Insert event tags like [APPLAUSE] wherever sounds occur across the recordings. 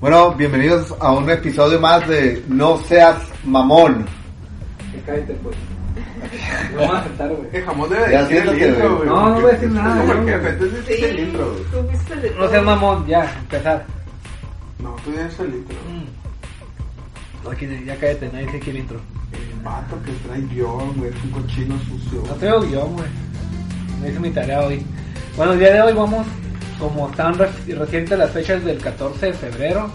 Bueno, bienvenidos a un episodio más de No seas mamón. Que cállate, pues. No vas a sentar, güey. Jamón debe Ya decir el siéntate, intro, güey. No, no voy a decir nada, Es como el no. jefe, entonces es el intro, güey. tú fuiste el de No todo. seas mamón, ya, empezar. No, tú ya es el intro. Mm. Aquí, ya cállate, nadie dice que el intro. El vato que trae guion, güey, es un cochino sucio. No traigo guion, güey. No hice mi tarea hoy. Bueno, el día de hoy vamos, como están re- recientes las fechas del 14 de febrero,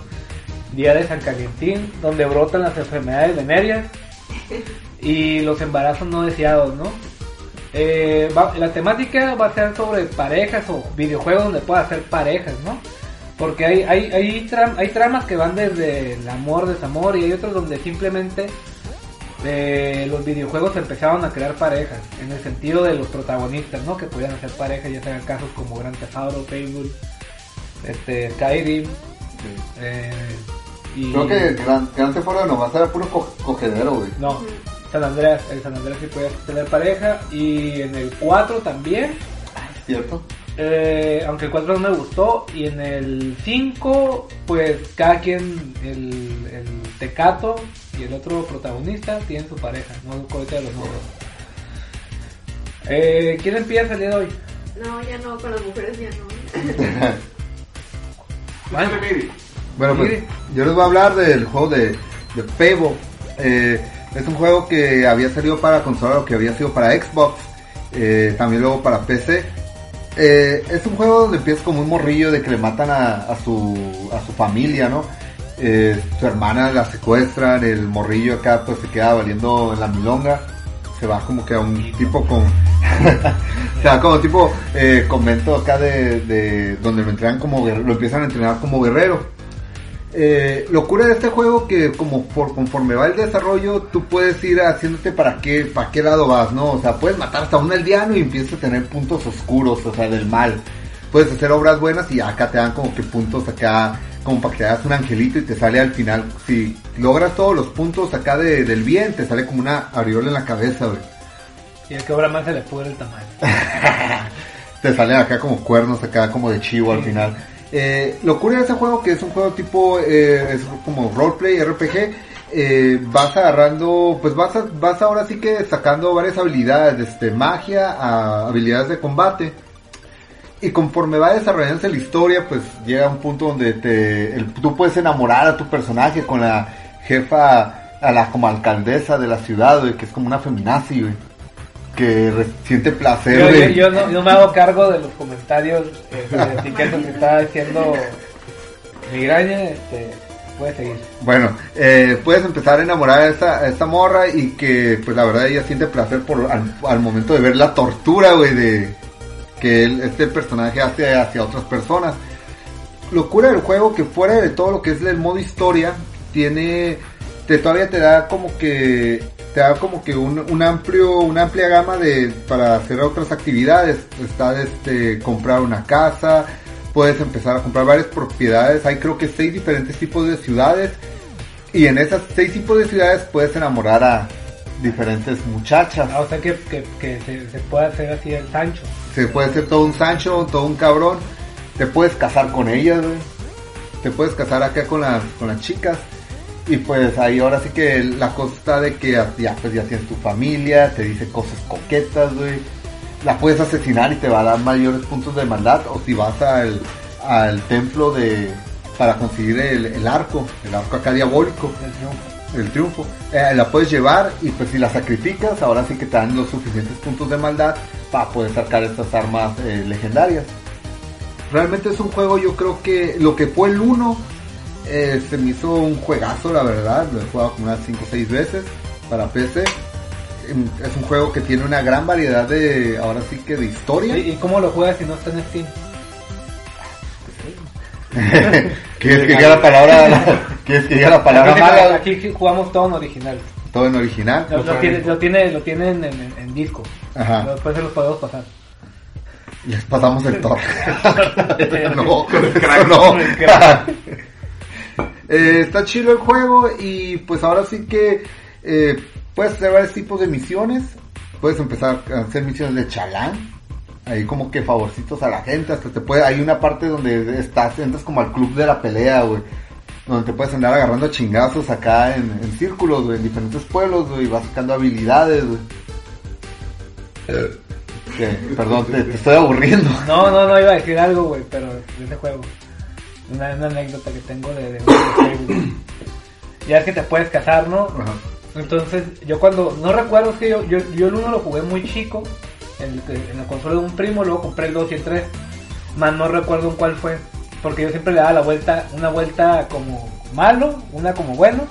día de San Calientín, donde brotan las enfermedades venéreas y los embarazos no deseados, ¿no? Eh, la temática va a ser sobre parejas o videojuegos donde pueda hacer parejas, ¿no? Porque hay, hay, hay, hay tramas que van desde el amor, desamor y hay otros donde simplemente los videojuegos empezaron a crear parejas, en el sentido de los protagonistas, ¿no? Que podían hacer parejas, ya sean casos como Grand Theft Auto, Fable, este, Skyrim, eh, y... Creo que Gran, Gran Theft Auto nomás era puro co- cogedero, güey. No, San Andreas, el San Andreas sí podía tener pareja, y en el 4 también, ¿Cierto? eh, aunque el 4 no me gustó, y en el 5, pues cada quien, el, el Tecato y el otro protagonista tienen su pareja, no ahorita de los nombres. Eh, ¿Quién empieza el día de hoy? No, ya no, con las mujeres ya no. [LAUGHS] Bueno. Bueno, pues yo les voy a hablar del juego de, de Fable. Eh, es un juego que había salido para consola o que había sido para Xbox, eh, también luego para PC. Eh, es un juego donde empiezas como un morrillo de que le matan a, a su, a su familia, ¿no? Eh, su hermana la secuestran, el morrillo acá pues se queda valiendo en la milonga. Se va como que a un tipo con... [LAUGHS] se va como tipo eh, convento acá de, de donde lo entrenan como lo empiezan a entrenar como guerrero. Eh, locura de este juego que como por conforme va el desarrollo tú puedes ir haciéndote para qué para qué lado vas no o sea puedes matar hasta un aldeano y empiezas a tener puntos oscuros o sea del mal puedes hacer obras buenas y acá te dan como que puntos acá como para que te hagas un angelito y te sale al final si logras todos los puntos acá de- del bien te sale como una aureola en la cabeza güey Y el que obra más se le pudre el tamaño. [LAUGHS] te salen acá como cuernos acá como de chivo al final. Eh, locura de ese juego que es un juego tipo eh, es como roleplay RPG eh, vas agarrando pues vas a- vas ahora sí que sacando varias habilidades desde magia a habilidades de combate y conforme va desarrollándose la historia pues llega un punto donde te el- tú puedes enamorar a tu personaje con la jefa a la como alcaldesa de la ciudad güey, que es como una feminazi güey, que re- siente placer Yo, de- yo- yo no, yo me hago cargo de los comentarios este, de etiquetas que está diciendo migraña, este, puede seguir. Bueno, eh, puedes empezar a enamorar a esta, a esta morra y que, pues la verdad, ella siente placer por al, al momento de ver la tortura, güey, de que él- este personaje hace hacia otras personas. Locura del juego que fuera de todo lo que es el modo historia, tiene, te todavía te da como que, te da como que un, un amplio, una amplia gama de, para hacer otras actividades. Está este, comprar una casa, puedes empezar a comprar varias propiedades. Hay creo que seis diferentes tipos de ciudades. Y en esas seis tipos de ciudades puedes enamorar a diferentes muchachas. Ah, o sea que, que, se, se puede hacer así el Sancho. Se puede ser todo un Sancho, todo un cabrón. Te puedes casar con ellas. Te puedes casar acá con las, con las chicas. Y pues ahí ahora sí que la cosa de que ya, pues ya tienes tu familia, te dice cosas coquetas, güey. La puedes asesinar y te va a dar mayores puntos de maldad. O si vas al, al templo de para conseguir el, el arco, el arco acá diabólico. El triunfo. Eh, la puedes llevar y pues si la sacrificas, ahora sí que te dan los suficientes puntos de maldad para poder sacar estas armas eh, legendarias. Realmente es un juego, yo creo que lo que fue el 1 eh, se me hizo un juegazo, la verdad. Lo he jugado como unas 5 o 6 veces para PC. Em, Es un juego que tiene una gran variedad de, ahora sí que de historia. ¿Y, cómo lo juegas si no está en Steam? [LAUGHS] ¿Quieres que diga la palabra, [LAUGHS] ¿quieres que diga la palabra aquí, mala? aquí jugamos todo en original. Todo en original. Lo, lo tiene, lo tiene, lo tienen en, en- en disco. Ajá. Después se los podemos pasar. Les pasamos el top. [LAUGHS] no, Con el crack. no. Con el crack. [LAUGHS] Eh, está chido el juego y pues ahora sí que eh, puedes hacer varios tipos de misiones. Puedes empezar a hacer misiones de chalán. Ahí como que favorcitos a la gente. Hasta te puede, hay una parte donde estás, entras como al club de la pelea, güey. Donde te puedes andar agarrando chingazos acá en, en círculos, güey, en diferentes pueblos, güey, y vas sacando habilidades, güey. Que, perdón, te, te estoy aburriendo. [LAUGHS] No, no, no iba a decir algo, güey, pero de ese juego. Una, una anécdota que tengo de, de. Ya es que te puedes casar, ¿no? Ajá. Entonces, yo cuando, no recuerdo es que yo, yo, yo el 1 lo jugué muy chico, en, en la consola de un primo, luego compré el 2 y el 3, más no recuerdo en cuál fue, porque yo siempre le daba la vuelta, una vuelta como malo, una como bueno,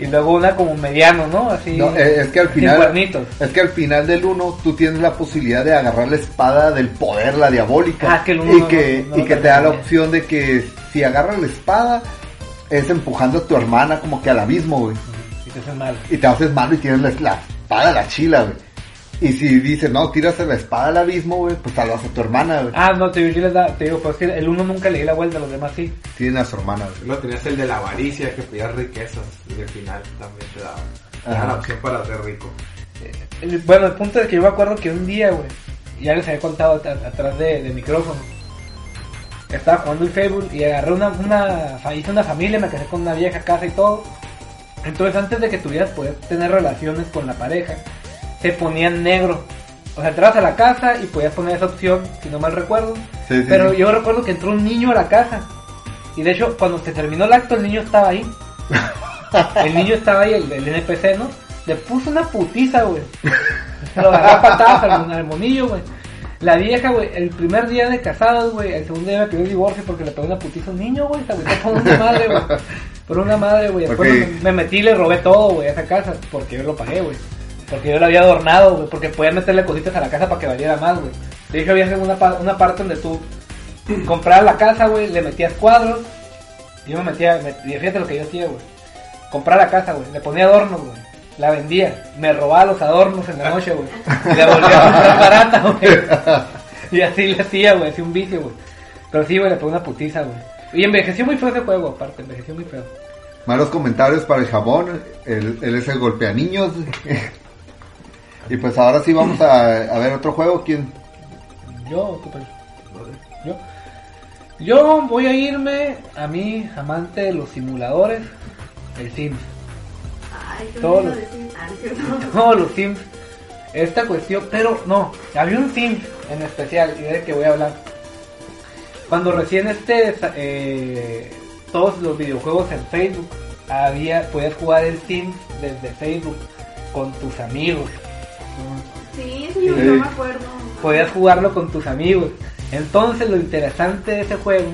y luego una como mediano, ¿no? Así, No, eh, es que al final, es que al final del 1 tú tienes la posibilidad de agarrar la espada del poder, la diabólica, Ah, que el uno y no- que, no y que te da la opción de que si agarras la espada es empujando a tu hermana como que al abismo, güey. Y te haces mal. y te haces malo y tienes la, la espada, la chila, güey. Y si dices, no, tiras la espada al abismo, güey, pues salvas a tu hermana, güey. Ah, no, te digo, yo les da, te digo, pues que el 1 nunca le di la vuelta, los demás sí. Tienen a su hermana, güey. Luego tenías el de la avaricia, que pedías riquezas. Y al final también te daba. La opción para ser rico. El- bueno, el punto es que yo me acuerdo que un día, güey, ya les había contado at- atrás de, de micrófono. Estaba jugando el Facebook y agarré una, una, hice una familia, me casé con una vieja casa y todo. Entonces antes de que tuvieras poder tener relaciones con la pareja, se ponía en negro. O sea, entrabas a la casa y podías poner esa opción, si no mal recuerdo. Sí, sí, Pero sí. yo recuerdo que entró un niño a la casa. Y de hecho, cuando se terminó el acto, el niño estaba ahí. [LAUGHS] El niño estaba ahí, el, el NPC, ¿no? Le puso una putiza, güey. Lo agarró a patadas al, monillo, güey. La vieja, güey, el primer día de casados, güey, el segundo día me pidió el divorcio porque le pegó una putiza a un niño, güey. Se agüitó por una madre, güey. Por una madre, güey. Después me metí y le robé todo, güey, a esa casa. Porque yo lo pagué, güey. Porque yo lo había adornado, güey. Porque podía meterle cositas a la casa para que valiera más, güey. De hecho, había una, una parte donde tú [CLEARS THROAT] comprabas la casa, güey, le metías cuadros. Y yo me metía, me, y fíjate lo que yo hacía, güey. Comprar la casa, güey. Le ponía adornos, güey. La vendía. Me robaba los adornos en la noche, güey. Y la volvía a comprar [LAUGHS] barata, güey. Y así le hacía, güey. Hacía un vicio, güey. Pero sí, güey, le ponía una putiza, güey. Y envejeció muy feo ese juego, aparte. Envejeció muy feo. Malos comentarios para el jabón, él, él es el golpea niños. [LAUGHS] y pues ahora sí vamos a, a ver otro juego, ¿quién? Yo? Yo. Yo voy a irme a mi amante de los simuladores, el Sims. Ay, Todos los-. [LAUGHS] No, los Sims. Esta cuestión, pero no, había un Sims en especial y de que voy a hablar. Cuando recién este, eh, todos los videojuegos en Facebook, había, podías jugar el Sims desde Facebook con tus amigos. Sí, sí, yo Sí. no me acuerdo. podías jugarlo con tus amigos. Entonces lo interesante de ese juego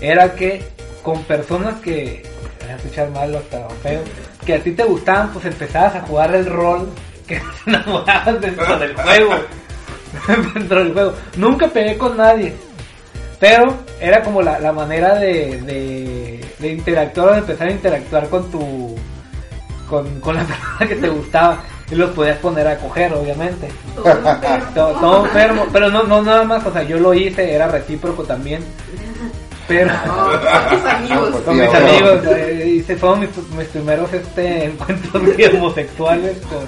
era que con personas que, voy a escuchar mal hasta feo, que a ti te gustaban, pues empezabas a jugar el rol que [LAUGHS] te enamorabas dentro del juego. [LAUGHS] dentro del juego. Nunca pegué con nadie. Pero era como la, la manera de, de, de interactuar o de empezar a interactuar con tu con, con la [LAUGHS] persona que te gustaba. Y los podías poner a coger, obviamente. Todo enfermo. Todo, todo enfermo, pero no, no nada más, o sea, yo lo hice, era recíproco también. Pero Oh, tus amigos. pues, con mis amigos, eh, hice, fueron mis, mis primeros este, [LAUGHS] encuentros homosexuales con,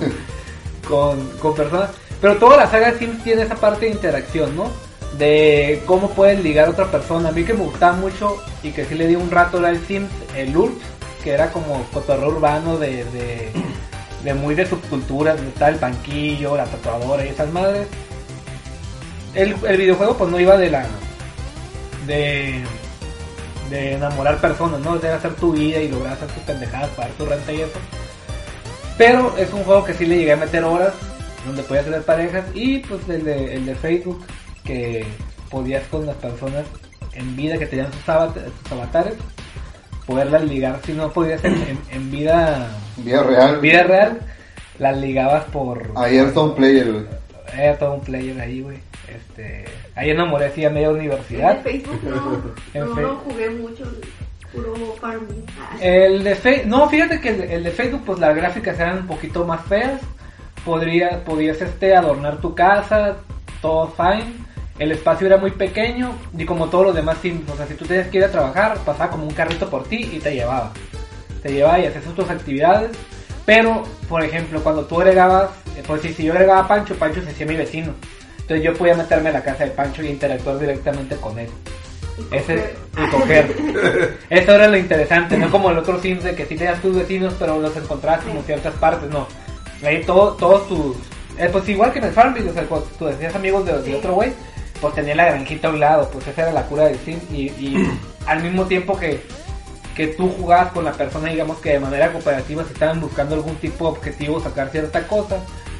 con, con personas. Pero toda la saga Sims tiene esa parte de interacción, ¿no? De cómo puedes ligar a otra persona. A mí que me gustaba mucho y que sí le di un rato el Sims, el URBS, que era como cotorreo urbano de, de, de muy de subculturas, donde estaba el banquillo, la tatuadora y esas madres. El, el videojuego pues no iba de la de de enamorar personas, ¿no? De hacer tu vida y lograr hacer tus pendejadas, pagar tu renta y eso. Pero es un juego que sí le llegué a meter horas, donde podías tener parejas, y pues el de, Facebook, que podías con las personas en vida que tenían sus, sus avatares, poderlas ligar, si no podías en, en- en vida, Vida real. en vida real, las ligabas por... Un player, güey. Era todo un player ahí, güey. Este, ahí enamoré así a media En universidad. el Facebook no, [LAUGHS] En no Fe- lo jugué mucho, puro farming. El de Facebook, no, fíjate que el, el de Facebook, pues las gráficas eran un poquito más feas. Podría, podías este adornar tu casa, todo fine. El espacio era muy pequeño y como todos los demás Sims, o sea, si tú tenías que ir a trabajar, pasaba como un carrito por ti y te llevaba. Te llevaba y hacías tus actividades. Pero, por ejemplo, cuando tú agregabas, eh, pues si, yo agregaba a Pancho, Pancho se hacía mi vecino. Entonces yo podía meterme a la casa de Pancho y interactuar directamente con él. Ese, y coger. [LAUGHS] Eso era lo interesante, no como el otro Sims de que sí tenías tus vecinos, pero los encontrabas como en ciertas partes, no. Ahí todo, todos tus. eh, pues igual que en el Farmville, o sea, cuando tú decías amigos de, de otro güey, pues tenía la granjita a un lado, pues esa era la cura del Sim. Y, y [CLEARS THROAT] al mismo tiempo que, que tú jugabas con la persona, digamos que de manera cooperativa, si estaban buscando algún tipo de objetivo, sacar cierta cosa,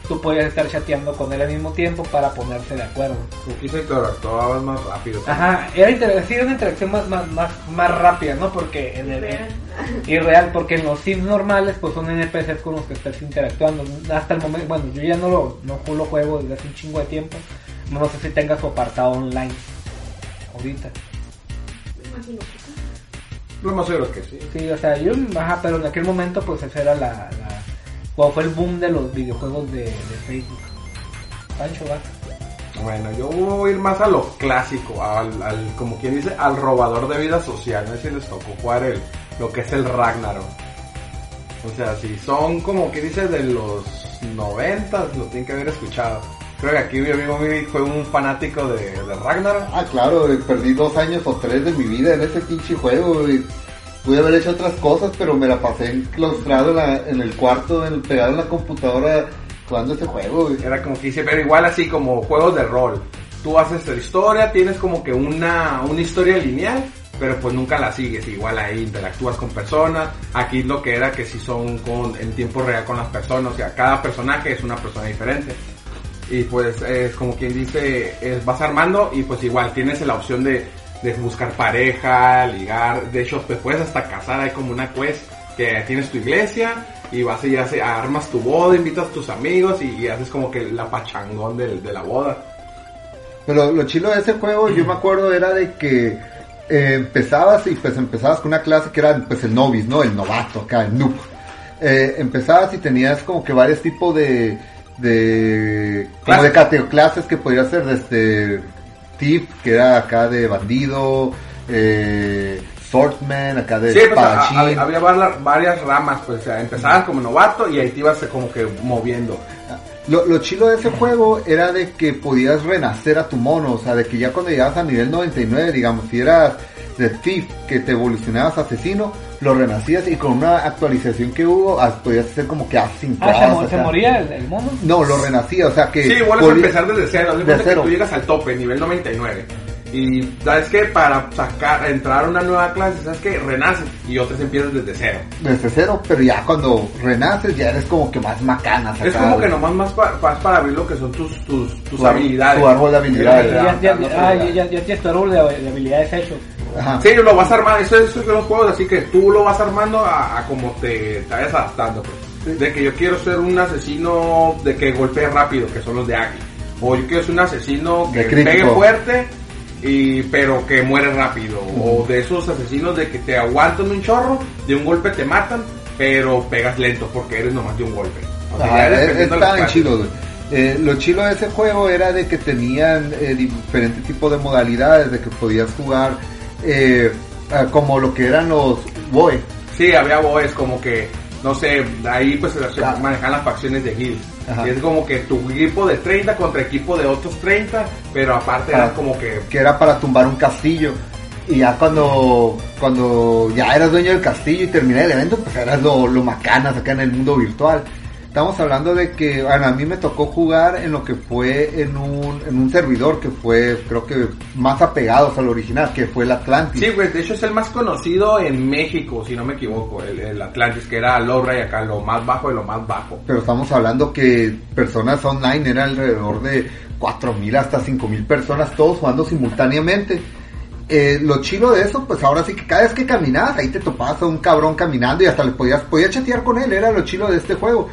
tú podías estar chateando con él al mismo tiempo para ponerse de acuerdo. Y se interactuabas más rápido. Ajá, era, inter- sí, era una interacción más, más, más, más rápida, ¿no? Porque en el... Real. Y [LAUGHS] real, porque en los Sims normales pues son NPCs con los que estás interactuando. Hasta el momento, bueno, yo ya no lo, no lo juego desde hace un chingo de tiempo. No sé si tenga su apartado online. Ahorita. Me imagino que sí. Lo más seguro es que sí. Sí, o sea, yo, ajá, pero en aquel momento pues esa era la... la cuando fue el boom de los videojuegos de, de Facebook. Pancho, vas. Bueno, yo voy a ir más a lo clásico, al, al- como quien dice, al robador de vida social. No sé si les tocó jugar el, lo que es el Ragnarok. O sea, si son como quien dice de los noventas, lo tienen que haber escuchado. Creo que aquí mi amigo Mimi fue un fanático de, de Ragnarok. Ah, claro, güey, perdí dos años o tres de mi vida en ese pinche juego, güey. Pude haber hecho otras cosas, pero me la pasé enclaustrado en, la- en el cuarto, en, pegado en la computadora, jugando ese juego, güey. Era como que dice, pero igual así como juegos de rol. Tú haces la historia, tienes como que una, una historia lineal, pero pues nunca la sigues. Igual ahí interactúas con personas. Aquí lo que era que si son con, en tiempo real con las personas. O sea, cada personaje es una persona diferente. Y pues es como quien dice, es, vas armando y pues igual tienes la opción de, de buscar pareja, ligar. De hecho, te puedes hasta casar. Hay como una quest que tienes tu iglesia y vas y hace- armas tu boda, invitas a tus amigos y, haces como que la pachangón del- de, la boda. Pero lo chilo de ese juego, yo me acuerdo, era de que eh, empezabas y pues empezabas con una clase que era pues el novice, ¿no? El novato acá, el noob. Eh, empezabas y tenías como que varios tipos de, de, como de cateo- clases que podías hacer desde Thief, que era acá de bandido, eh, Swordsman, acá de Sí, pues, a- espadachín. a- había varias, varias ramas, pues o sea, empezabas como novato y ahí te ibas como que moviendo. Lo, lo chilo de ese juego era de que podías renacer a tu mono, o sea, de que ya cuando llegabas a nivel 99, digamos, si eras de Thief, que te evolucionabas a asesino, lo renacías y con una actualización que hubo, ah, podías hacer como que Assassin's Ah, se, Class, mo- o se moría el, el mono. No, lo renacía, o sea que... Sí, vuelves a podía- empezar desde cero. De cuenta que cero. tú llegas al tope, nivel 99. Y sabes que para sacar, entrar a una nueva clase, sabes que renaces y otras empiezas desde cero. Desde cero, pero ya cuando renaces ya eres como que más macana. Es como que nomás más pa- vas para abrir lo que son tus, tus, tus Tu habilidades. tu árbol de habilidades. Ya, ya, No sé, ah, ya, ya, ya tienes tu árbol de habilidades hecho. Ajá. Sí, lo vas armando, eso, eso son los juegos, así que tú lo vas armando a, a como te, te vayas adaptando. pues. De que yo quiero ser un asesino de que golpee rápido, que son los de Aki. O yo quiero ser un asesino que De pegue fuerte, y pero que muere rápido. O de esos asesinos de que te aguantan un chorro, de un golpe te matan, pero pegas lento porque eres nomás de un golpe. O sea, eh, de. Eh, lo chilo de ese juego era de que tenían eh, diferentes tipos de modalidades, de que podías jugar eh, ah, como lo que eran los BOE. Sí, había boes como que, no sé, ahí pues se Ah. manejan las facciones de guild. Y es como que tu equipo de 30 contra equipo de otros 30, pero aparte Ah. era como que... que era para tumbar un castillo. Y ya cuando, cuando ya eras dueño del castillo y terminé el evento, pues eras lo, lo macanas acá en el mundo virtual. Estamos hablando de que, bueno, a mí me tocó jugar en lo que fue en un, en un servidor que fue, creo que más apegados al original, que fue el Atlantis. Sí, pues de hecho es el más conocido en México, si no me equivoco, el, el Atlantis, que era Lowra y acá lo más bajo de lo más bajo. Pero estamos hablando que personas online eran alrededor de 4.000 hasta 5.000 personas, todos jugando simultáneamente. Eh, lo chilo de eso, pues ahora sí que cada vez que caminabas, ahí te topabas a un cabrón caminando y hasta le podías, podías chatear con él, era lo chilo de este juego.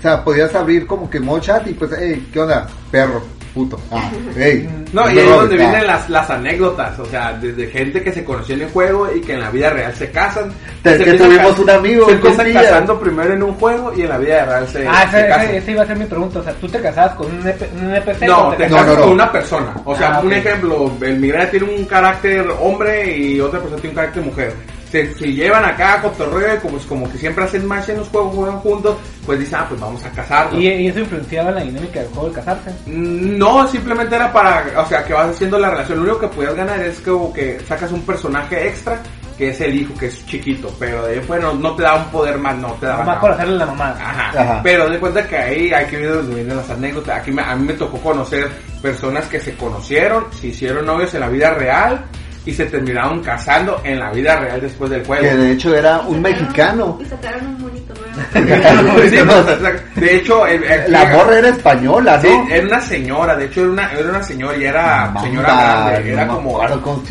O sea, podías abrir como que modo chat y pues, hey, ¿qué onda? Perro, puto. Ah, [LAUGHS] hey. No, y ahí es donde ah. vienen las, las anécdotas, o sea, desde gente que se conoció en el juego y que en la vida real se casan. Se que tuvimos un amigo, Se empiezan casando primero en un juego y en la vida real se, Ah, se casan. esa, esa iba a ser mi pregunta. O sea, ¿tú te casabas con un, un NPC? No, te casas no, no. con una persona. O sea, Ah, un ejemplo, el migrante tiene un carácter hombre y otra persona tiene un carácter mujer. Se, se llevan acá a cotorreo y como, como que siempre hacen match en los juegos, juegan juntos, pues dicen, ah, pues vamos a casarnos. Y, y eso influenciaba la dinámica del juego de casarse. Mm, No, simplemente era para, o sea, que vas haciendo la relación. Lo único que podías ganar es como que sacas un personaje extra, que es el hijo, que es chiquito, pero de ahí fuera no, te da un poder más, no te da Más nada. por hacerle la mamada. Ajá. Ajá. Pero de cuenta que ahí hay que ver donde vienen las anécdotas. Aquí me- a mí me tocó conocer personas que se conocieron, se hicieron novios en la vida real y se terminaron casando en la vida real después del juego. Que de hecho era un Sacaron- mexicano. Y sacaron un monito nuevo. [LAUGHS] Sí, pues, [LAUGHS] de hecho, el- el- La morra era española, Sí, ¿no? era una señora, de hecho era una, era una señora y era señora grande, era como, como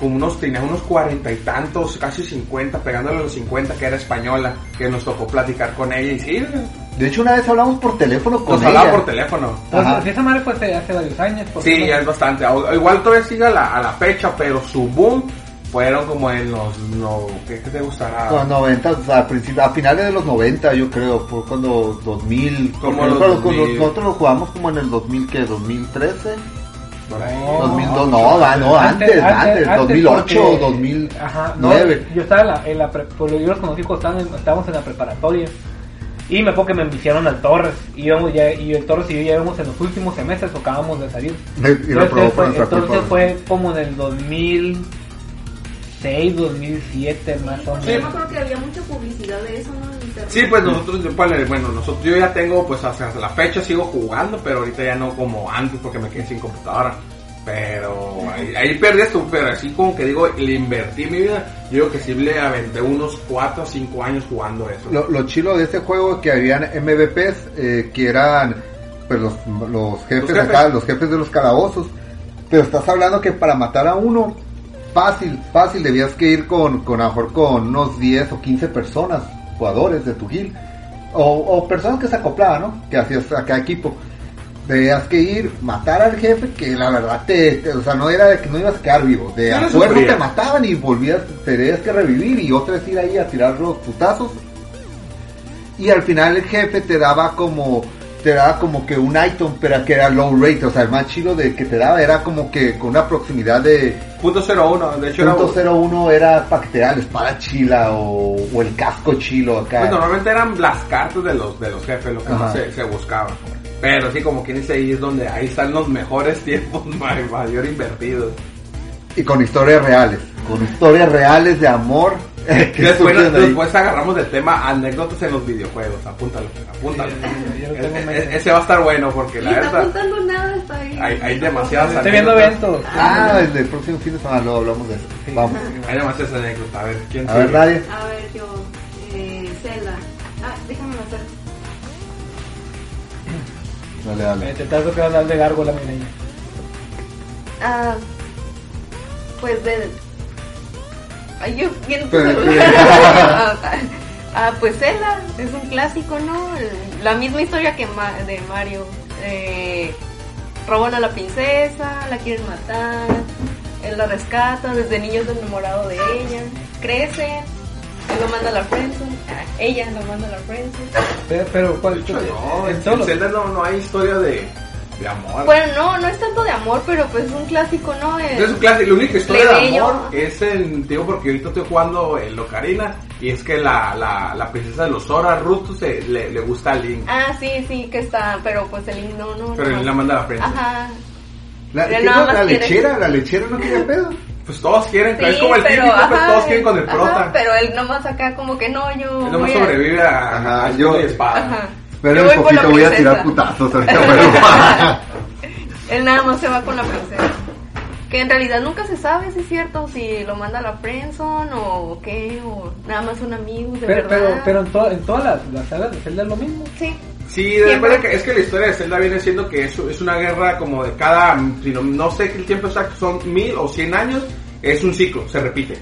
unos, tenía unos cuarenta y tantos, casi cincuenta, pegándole a los cincuenta, que era española, que nos tocó platicar con ella y sí, De hecho, una vez hablamos por teléfono con nos hablaba ella. por teléfono. Ajá. si esa madre fue hace, hace varios años. porque Sí, no- ya es bastante. Igual todavía sigue a la, a la fecha, pero su boom fueron como en los, no, ¿qué, qué te gustará? Con 90, o sea, a, finales de los 90, yo creo, por cuando 2000. Como los nosotros, 2000. nosotros lo jugamos como en el 2000, ¿qué? 2013. Por ahí. No, 2002, no, va, no, antes, antes, 2008, porque- 2009. Ajá, no, yo estaba en la, en la pre- pues, yo los conocí cuando estábamos en la preparatoria. Y me acuerdo que me enviciaron al Torres. Íbamos ya, y el Torres y yo ya íbamos en los últimos semestres, tocábamos de salir. Y lo Entonces, probó fue, entonces fue como en el 2006, 2007 más o Porque yo me menos. acuerdo que había mucha publicidad de eso, ¿no? Sí, pues nosotros, yo, pues, bueno, nosotros, yo ya tengo, pues hasta la fecha sigo jugando, pero ahorita ya no como antes porque me quedé sin computadora. Pero ahí, ahí perdí esto, pero así como que digo, le invertí mi vida, yo digo que sí le aventé unos 4 o 5 años jugando eso. Lo, lo chilo de este juego es que habían MVPs eh, que eran pues los, los jefes Los jefes. acá, los jefes de los calabozos. Pero estás hablando que para matar a uno, fácil, fácil, debías que ir con, con a lo mejor con unos 10 o 15 personas, jugadores de tu guild. O, o personas que se acoplaban, ¿no? Que hacías a cada equipo. Debías que ir, matar al jefe, que la verdad te, te- o sea, no era de que no ibas a quedar vivo. De no acuerdo te mataban y volvías, tenías que revivir y otra vez ir ahí a tirar los putazos. Y al final el jefe te daba como te daba como que un item pero que era low rate o sea el más chido de que te daba era como que con una proximidad de Punto 01, de hecho era... .01 era para que te diera la espada chila o, o el casco chilo acá. Pues normalmente eran las cartas de los, de los jefes lo que se, se buscaba. Pero sí, como quien dice, ahí es donde ahí están los mejores tiempos [LAUGHS] ma- mayor invertidos. y con historias reales con historias reales de amor [LAUGHS] que Después, después agarramos el tema anécdotas en los videojuegos. Apúntalo, apúntalo. Sí, E- ese va a estar bueno porque la está verdad apuntando nada, está ahí. hay, hay demasiadas Estoy viendo anécdotas. eventos. ah el del próximo fin de semana luego hablamos de eso vamos Hay demasiadas anécdotas. A ver, ¿quién a ver nadie A ver, yo. Dale dale Te estás que hablar de Gárgola, mi niña. Ah, pues de. Ay, yo viendo tu Pero- celular. [LAUGHS] ah, pues Zelda, es un clásico, ¿no? La misma historia que Ma- de Mario. Eh, roban a la princesa, la quieren matar, él la rescata, desde niño es enamorado de ella, crece, él lo manda a la friendzone, ella lo manda a la friendzone. Pero, pero ¿cuál? Hecho, no, en en Zelda no, no hay historia de, de amor. Bueno, no, no es tanto de amor, pero pues es un clásico, ¿no? El- Es un clásico, la única historia de amor es el, digo porque ahorita estoy jugando el Ocarina y es que la, la, la princesa de los Zora, Ruto, se, le, le gusta a Link, Ah, sí, sí, que está, pero pues el link no, no. pero no. él la manda a la prensa. Ajá. la, Pero ¿qué nada no? la lechera la lechera no quería pedo Pues todos quieren, Sí, es como el pero, típico, pues, ajá, todos quieren con el ajá, prota. pero él nomás acá como que no, yo. Él nomás sobrevive a, Ajá, a yo- y espada. Ajá. pero Yo un poquito voy a tirar putazos [LAUGHS] ahorita pero Él nada más se va con la princesa. Que en realidad nunca se sabe si es cierto, si lo manda a la friendzone o qué, o nada más son amigos de Pero, pero, verdad. pero en, to- en todas las, las sagas de Zelda es lo mismo. Sí. Sí, de que es que la historia de Zelda viene siendo que es, es una guerra como de cada, no, no sé el tiempo exacto, son mil o cien años, es un ciclo, se repite.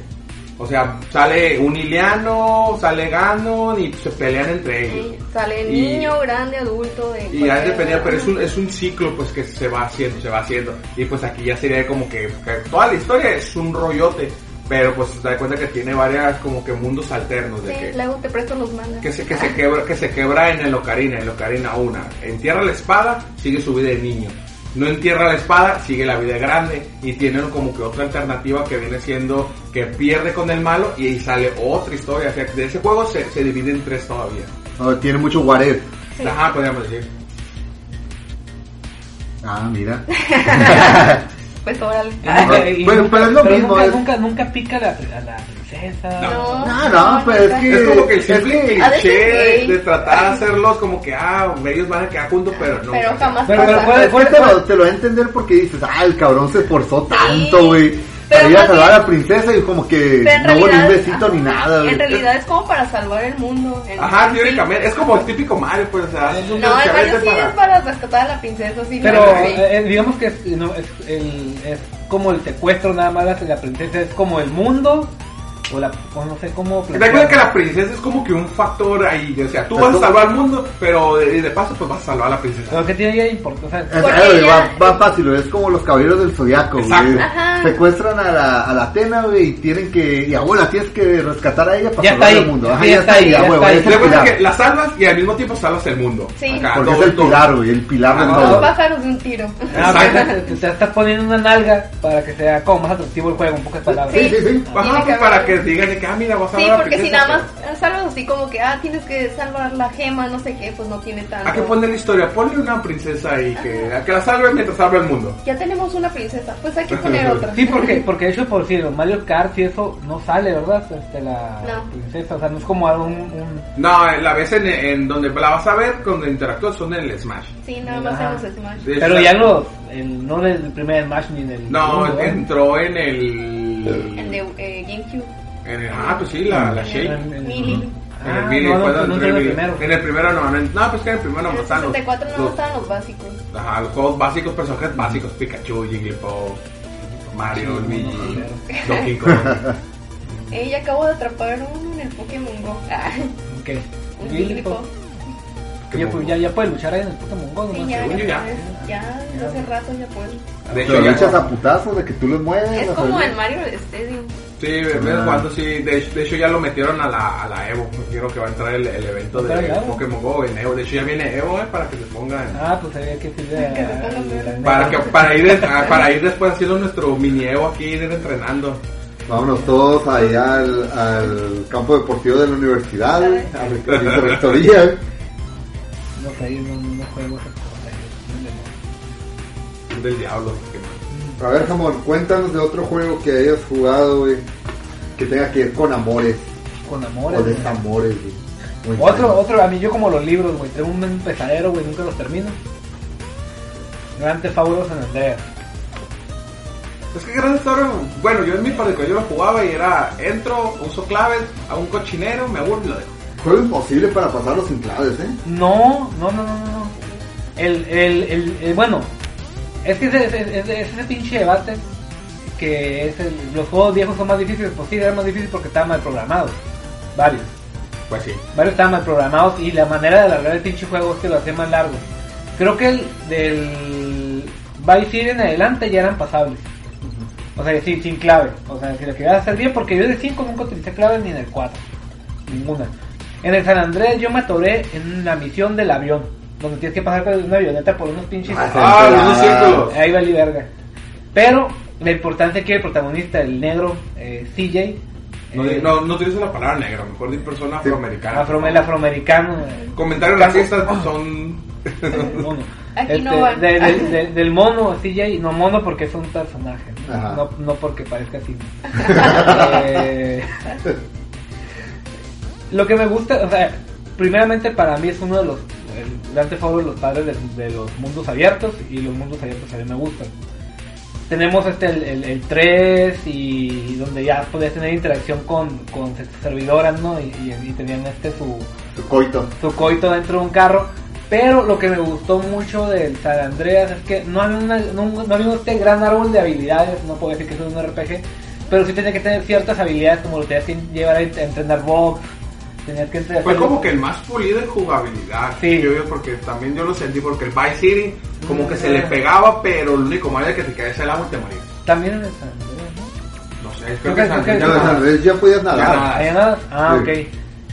O sea, sale un Iliano, sale Ganon y se pelean entre ellos. Sí, Sale Y- niño, grande, adulto. De Y ya dependía, pero es un, es un ciclo pues que se va haciendo, se va haciendo. Y pues aquí ya sería como que, que toda la historia es un rollote, pero pues te das cuenta que tiene varias como que mundos alternos de Sí, que luego te presto los mangas. que se, que se quebra, que se quebra en el Ocarina, en el Ocarina 1. Entierra la espada, sigue su vida de niño. No entierra la espada, sigue la vida de grande. Y tienen como que otra alternativa que viene siendo que pierde con el malo y ahí sale otra historia. O sea, de ese juego se, se divide en tres todavía. Tiene mucho what if. Sí. Ajá, podríamos decir. Ah, mira. [LAUGHS] [LAUGHS] Pues órale. [LAUGHS] Y pero- pero es lo mismo, Nunca, es- nunca, nunca pica la, a la princesa. No. No, no, pero es que- Es como que el simple cliché de tratar de hacerlos como que, ah, ellos van a quedar juntos, pero no. Pero jamás Pero- pero pasa. puede- Es que te lo, te lo voy a entender porque dices, ah, el cabrón se esforzó tanto, güey. Pero Para ir a más salvar bien- a la princesa y como que no hubo ni un realidad- besito ni ajá, nada, güey. En realidad es como para salvar el mundo. en- Ajá, teóricamente, es como el típico Mario, pues, o sea, es un No, el Mario sí es para rescatar a la princesa, sí. Pero sí. eh, digamos que es, no, es, el, es como el secuestro nada más de la princesa, es como el mundo, o la, o no sé cómo ¿Te das cuenta que la princesa es como que un factor ahí? O sea, tú vas a salvar al mundo, pero de, de paso, pues vas a salvar a la princesa. Pero que tiene ya importancia, o sea, ella- va, va fácil, es como los caballeros del zodiaco, Exacto. güey. Secuestran a la, a la Atena, güey, y tienen que, y abuela, tienes que rescatar a ella para Ya salvar está el ahí. mundo. Ajá, ya está ahí, ya está ahí. el pilar. que la salvas y al mismo tiempo salvas el mundo. Sí. Acá, Porque todo- es el todo. pilar, güey, el pilar de Ah, Dos todo. pájaros de un tiro. ah, Exacto. te, te estás poniendo una nalga para que sea como más atractivo el juego, en pocas palabras. Sí, sí, sí. Ajá, pues, para que haber- digan de que, ah, mira, vas a Sí, salvar a la porque si nada más salvas así como que, ah, tienes que salvar la gema, no sé qué, pues no tiene tanto. Hay que poner la historia, ponle una princesa ahí que, a que la salve mientras salve el mundo. Ya tenemos una princesa, pues hay que [LAUGHS] poner otra. Sí, porque, [LAUGHS] porque de hecho, por los Mario Kart y eso no sale, ¿verdad? Este, la No. princesa, o sea, no es como algo, un, No, la vez en, en donde la vas a ver, cuando interactúas son en el Smash. Sí, nada más en los Smash. Sí, Pero está- ya los, el, no en el primer Smash ni en el... No, entró en el... El de eh, GameCube. En el, ah, pues sí, la, la Shake. En el- Mili. En el Ah, no, no, no en el Mini. primero. En el primero no, en- no, pues que en el primero En no el están los, 64 no estaban los básicos. ajá, los juegos básicos, personajes básicos, Pikachu, Jigglypuff, Mario, Luigi, Donkey [LAUGHS] Kong. Eh, ya acabo de atrapar uno en el Pokémon Go. Ah, ¿Qué? un Jigglypuff. Ya, pues, ya, ya puede luchar ahí en el Pokémon Go, Sí, ya, ya, ya. ya, hace rato ya puedo. De hecho, ya, a putazos de que tú los mueves. Es como el Mario Stadium. Sí, en Ah. cuando sí, de, hecho- de hecho ya lo metieron a la, a la Evo. Quiero que va a entrar el, el evento ¿Va a de el? Pokémon Go en Evo. De hecho ya viene Evo, eh, para que se pongan. Ah, pues había que Que a- Para, que, para, ir, ah, para ir después haciendo nuestro mini Evo aquí, ir entrenando. Vámonos todos ahí al, al campo deportivo de la universidad, a la güey. No yo no, no juego Del diablo. A ver, Jamón, cuéntanos de otro juego que hayas jugado, güey, que tenga que ver con amores Con o amores. güey. desamores, güey. Muy Otro, bueno. otro, a mí yo como los libros, güey. Tengo un pesadero, güey, nunca los termino. Grande Fauros San Andreas. Es que Theft Auto, bueno, yo en mi parte yo lo jugaba y era, entro, uso claves, hago un cochinero, me aburro y lo dejo. Juego imposible para pasarlo sin claves, ¿eh? No, no, no, no, no. no. El, el, el, el- bueno, es que es, es- es- es ese pinche debate que es el, los juegos viejos son más difíciles. Pues sí, eran más difíciles porque estaban mal programados. Varios. Pues sí. Varios estaban mal programados y la manera de alargar el pinche juego es que lo hacía más largo. Creo que el del Vice City en adelante ya eran pasables. O sea, sí, sin clave. O sea, si lo querías hacer bien, porque yo de 5 nunca utilicé clave ni en el 4. Ninguna. En el San Andrés yo me atoré en la misión del avión. Donde tienes que pasar con una avioneta por unos pinches... Ah, Ah, los ah, círculos. Ahí valí verga. Pero la importancia que el protagonista, el negro eh, CJ... No, eh, no, no utilizo la palabra negro, mejor di persona afroamericana. afro- el afroamericano... eh, Comentarios racistas [LAUGHS] son... mono. Aquí no Este, van. de- de- de- del mono, CJ, no mono porque es un personaje, no, no porque parezca así. [LAUGHS] Eh, lo que me gusta, o sea, primeramente para mí es uno de los, el Auto de los padres de, de los mundos abiertos y los mundos abiertos a mí me gustan. Tenemos este el, el, el 3 y donde ya podías tener interacción con, con servidoras, ¿no? Y, y- y tenían este su, Tu coito. su coito dentro de un carro. Pero lo que me gustó mucho del San Andreas es que no había, una, no, no había este gran árbol de habilidades, no puedo decir que eso es un RPG, pero sí tenía que tener ciertas habilidades como lo tenías que llevar a entrenar box, tenías que. Fue como que el más pulido en jugabilidad. Sí. Yo, yo, porque también yo lo sentí, porque el Vice City como que se le pegaba, pero lo único malo es que te caes el agua y te morías. También en el San Andreas, ¿no? No sé, Creo creo que- que San creo que- Ya, Andreas- o sea, ¿ves? ya podías nadar. nada. ¿Hay nada? Ah, Sí. ok.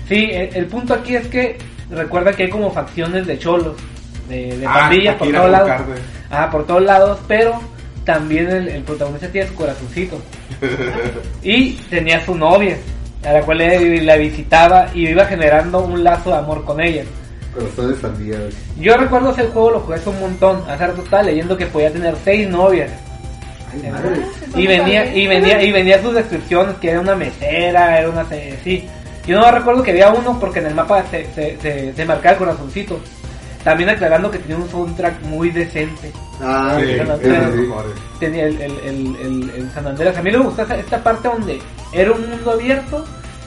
Sí, el, el punto aquí es que recuerda que hay como facciones de cholos, de, de Ah, pandillas por todos lados. Ah, por todos lados, pero también el, el protagonista tiene su corazoncito. [LAUGHS] Y tenía su novia, a la cual él la visitaba y iba generando un lazo de amor con ella. Sandía, güey. Yo recuerdo ese juego, lo jugué hace un montón. Hace rato estaba leyendo que podía tener seis novias. Ay, madre. Y venía, y venía, y venía sus descripciones, que era una mesera, era una sí. Yo no recuerdo que había uno porque en el mapa se, se, se, se marcaba el corazoncito. También aclarando que tenía un soundtrack muy decente. Ah, Sí, bueno, de sí. Tenía el, el, el, el, el San Andreas. A mí me gustó esta parte donde era un mundo abierto,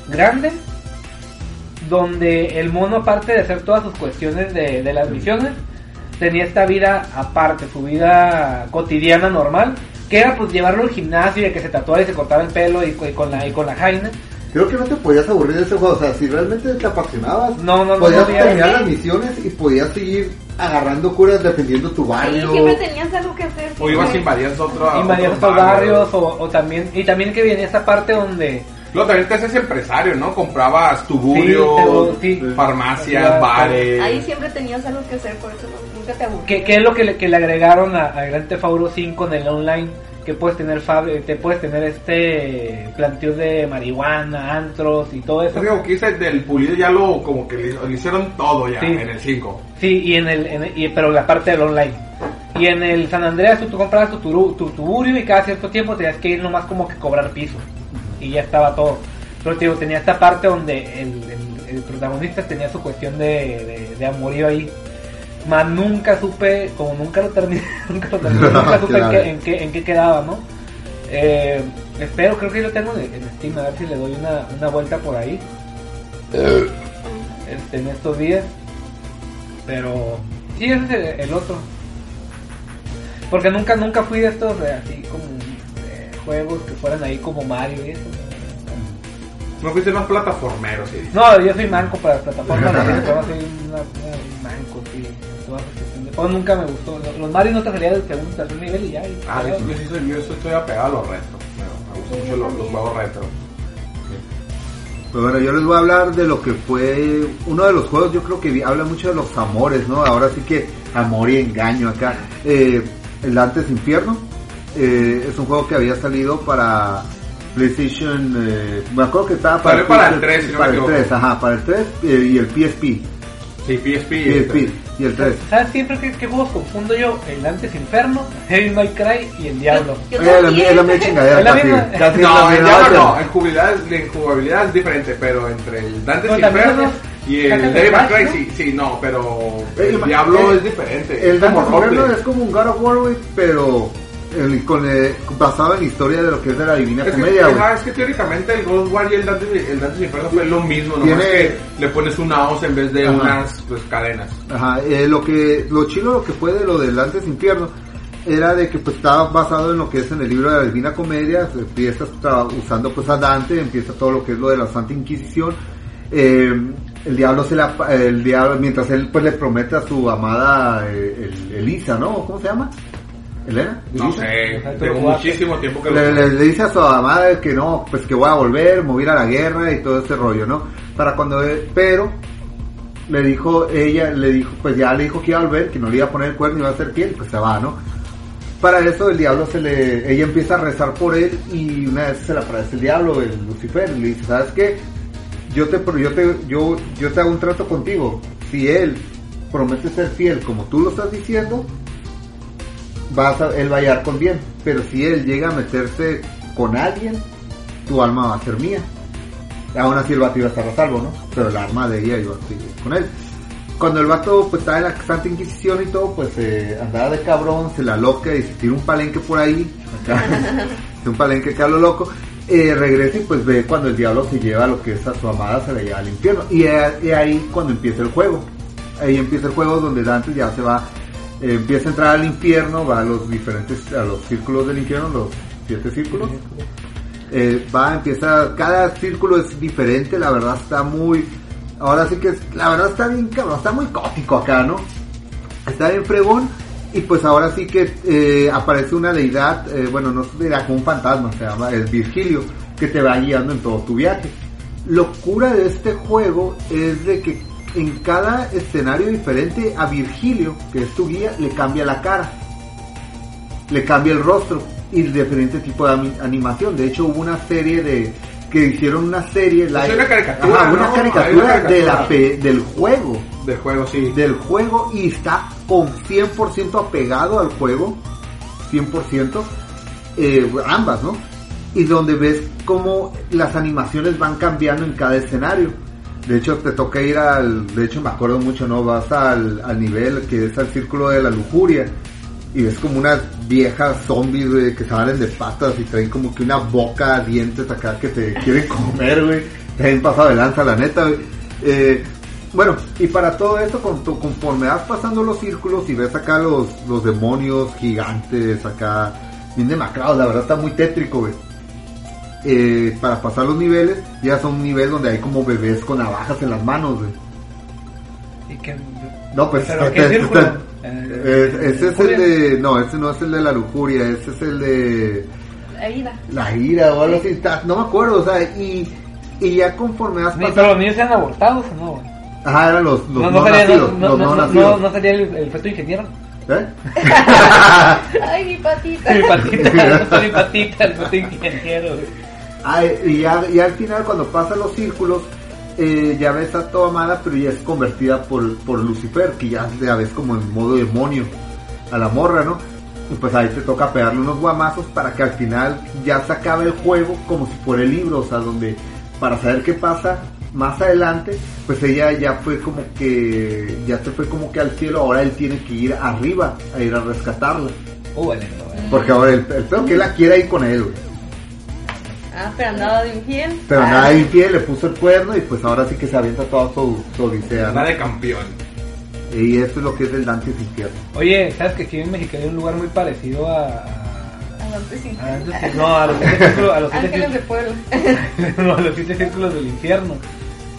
grande, donde el mono, aparte de hacer todas sus cuestiones de, de las misiones, tenía esta vida aparte, su vida cotidiana normal, que era pues llevarlo al gimnasio y que se tatuara y se cortaba el pelo y, y con la y con la jaina. Creo que no te podías aburrir de ese juego. O sea, si realmente te apasionabas, No, no, no, podías no terminar las misiones y podías seguir agarrando curas defendiendo tu Sí, barrio. siempre tenías algo que hacer. O ibas invadías otro. Invadías otros otros barrios o, o también y también que venía esta parte donde Luego también te haces empresario, ¿no? Comprabas tuburio, Sí, sí. farmacias, Claro. bares. Ahí siempre tenías algo que hacer, por eso nunca te aburrías. ¿Qué, qué es lo que le, que le agregaron a, a Grand Theft Auto 5 en el online? Que puedes tener fab- te puedes tener este planteo de marihuana, antros y todo eso. Es como que dice del pulido ya lo como que le, le hicieron todo ya Sí. en el 5. Sí, y en el, en el- y- pero la parte del online. Y en el San Andreas tú, tú comprabas tu, turu- tu tuburio y cada cierto tiempo tenías que ir nomás como que cobrar piso. Y ya estaba todo. Pero te digo, tenía esta parte donde el, el- el protagonista tenía su cuestión de, de, de amorío ahí. Más nunca supe, como nunca lo terminé, [LAUGHS] nunca lo terminé, [LAUGHS] nunca supe en, qué, en, qué, en qué quedaba, ¿no? Eh, espero, creo que lo tengo en, en Steam, a ver si le doy una, una vuelta por ahí. este, en estos días. Pero sí, ese es el, el otro. Porque nunca nunca fui de estos de así como de juegos que fueran ahí como Mario y eso. No fuiste más plataformero, sí. No, yo soy manco para las plataformas, [LAUGHS] videojuegos, soy una, una- manco, sí. De juegos nunca me gustó. Los, los Mario no te salía del segundo, tercer nivel y ya. y- Ah, yo, yo sí soy, yo estoy apegado a los retro. Me, me gustan mucho los, los juegos retro. Pues bueno, yo les voy a hablar de lo que fue uno de los juegos, yo creo que habla mucho de los amores, ¿no? Ahora sí que amor y engaño acá. Eh, el Dantes Infierno eh, es un juego que había salido para PlayStation, eh, me acuerdo que estaba para, Salió para el 3, si no me para el equivoco. 3, ajá, para el 3 eh, y el PSP, Sí, PSP. PSP y el 3. ¿Sabes siempre qué, qué juegos confundo yo? El Antes Inferno, Heavy May Cry y el Diablo. Yo la, también. es la misma chingadera, Es la misma. casi No, la el Diablo no, en jugabilidad, en jugabilidad es diferente, pero entre el Dante's también Inferno y el Devil May Cry, ¿no? sí, sí, no, pero El- el Diablo el- es diferente. El Dantes Inferno es como un God of War, pero el- con, eh, basado en la historia de lo que es de la Divina Es Comedia, ajá, es que teóricamente el of War y el Dante's, el Inferno fue lo mismo, nomás Tiene- que le pones una hoz en vez de Ajá. unas pues, cadenas. Ajá, eh, lo que, lo chilo lo que fue de lo del antes infierno era de que pues estaba basado en lo que es en el libro de la Divina Comedia, se empieza usando pues a Dante, empieza todo lo que es lo de la Santa Inquisición, eh, el diablo se la, el diablo, mientras él pues le promete a su amada eh, el- Elisa, ¿no? ¿Cómo se llama? ¿Elena? No sé, lo muchísimo tiempo que Le, lo... le- le dice a su amada que no, pues que voy a volver, mover a la guerra y todo ese rollo, ¿no? Para cuando, pero le dijo, ella le dijo, pues ya le dijo que iba a volver, que no le iba a poner el cuerno y iba a ser fiel, pues se va, ¿no? Para eso el diablo se le, ella empieza a rezar por él y una vez se le aparece el diablo, el Lucifer, y le dice, ¿sabes qué? Yo te, yo te, yo, yo te hago un trato contigo. Si él promete ser fiel como tú lo estás diciendo, él va a hallar con bien. Pero si él llega a meterse con alguien, tu alma va a ser mía. Aún así el vato iba a estar a salvo, ¿no? Pero el alma de ella iba a seguir con él. Cuando el vato pues estaba en la Santa Inquisición y todo, pues eh, andaba de cabrón, se la loca y se tira un palenque por ahí, [LAUGHS] un palenque acá a lo loco, eh, regresa y pues ve cuando el diablo se lleva lo que es a su amada, se la lleva al infierno. Y es es ahí cuando empieza el juego. Ahí empieza el juego donde Dante ya se va, eh, empieza a entrar al infierno, va a los diferentes, a los círculos del infierno, los siete círculos. Eh, va, empieza, cada círculo es diferente, la verdad está muy, ahora sí que, es- la verdad está bien cabrón, está muy gótico acá, ¿no? Está bien fregón, y pues ahora sí que eh, aparece una deidad, eh, bueno, no era como un fantasma, se llama, es Virgilio, que te va guiando en todo tu viaje. Locura de este juego es de que en cada escenario diferente a Virgilio, que es tu guía, le cambia la cara, le cambia el rostro. y diferente tipo de animación. De hecho, hubo una serie de que hicieron una serie live, una caricatura, Ajá, una ¿no? caricatura, Hay una de la pe- del juego, Del juego, sí. del juego y está con 100% apegado al juego, 100%, eh, ambas, ¿no? Y donde ves cómo las animaciones van cambiando en cada escenario. De hecho, te toca ir al, de hecho me acuerdo mucho, ¿no? Vas al, al nivel que es al círculo de la lujuria y ves como unas viejas zombies, güey, que salen de patas y traen como que una boca, dientes acá que te quieren comer, güey. Te han pasado de lanza, la neta, güey. Eh, bueno, y para todo esto, con- conforme vas pasando los círculos y ves acá los, los demonios gigantes, acá, bien demacrados, la verdad está muy tétrico, güey. Eh, para pasar los niveles, ya son un nivel donde hay como bebés con navajas en las manos, güey. ¿Y qué? No, pues ¿Pero está- qué está- círculo? está- Eh, eh, ese es el de. No, ese no es el de la lujuria, ese es el de. La ira. La ira o algo así. ta- No me acuerdo, o sea, y, y ya conforme vas Ni- pasando. Pero los niños eran abortados o no, güey. Ajá, eran los, los no, no, no, sería, nacidos. no, no, los no, no, no, nacidos. no sería el, el feto ingeniero. ¿Eh? [LAUGHS] Ay, mi patita. [LAUGHS] Mi patita, [LAUGHS] no soy mi patita, el feto ingeniero. güey. Ah, y ya, y al final cuando pasan los círculos, eh, ya ves a toda amada, pero ya es convertida por, por Lucifer, que ya la ves como en modo demonio a la morra, ¿no? Y pues ahí te toca pegarle unos guamazos para que al final ya se acabe el juego como si fuera el libro, o sea, donde para saber qué pasa más adelante, pues ella ya fue como que, ya se fue como que al cielo, ahora él tiene que ir arriba a ir a rescatarla. Vale, no, güey. Porque ahora el, el peor que él la quiere ir con él, güey. Ah, pero andaba de infiel. Pero ah. nada infiel, le puso el cuerno y pues ahora sí que se avienta toda su, su odisea. de campeón. Y esto es lo que es el Dante's Infierno. Oye, ¿sabes que aquí en México hay un lugar muy parecido a... a- sí. a Dantes- no, a los siete [LAUGHS] círculos, a los siete Ángeles de círculos, pueblo. [LAUGHS] no, a los siete círculos del infierno.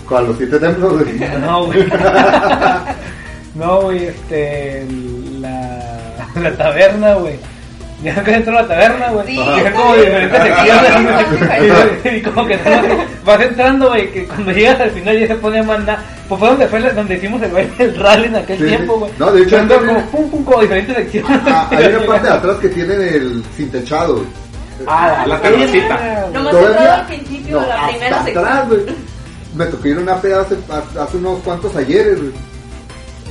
Con los siete templos. güey. [LAUGHS] No, güey. No, güey, este. La, la taberna, güey. Ya que dentro de la taberna, güey. Sí, Y como diferentes secciones. y, [LAUGHS] y como que no, vas entrando, güey, que cuando llegas al final ya se pone a mandar. Pues fue donde fue la- donde hicimos el [LAUGHS] rally en aquel Sí, tiempo, güey. No, de hecho, Entró como pum, pum, como diferentes secciones. Ah, hay una parte de atrás que tiene el sin techado. Ah, La terracita. Nomás Todavía- entraba al principio, no, la hasta primera sección. atrás, güey. Me tocó ir a una peda hace, hace unos cuantos ayeres, güey.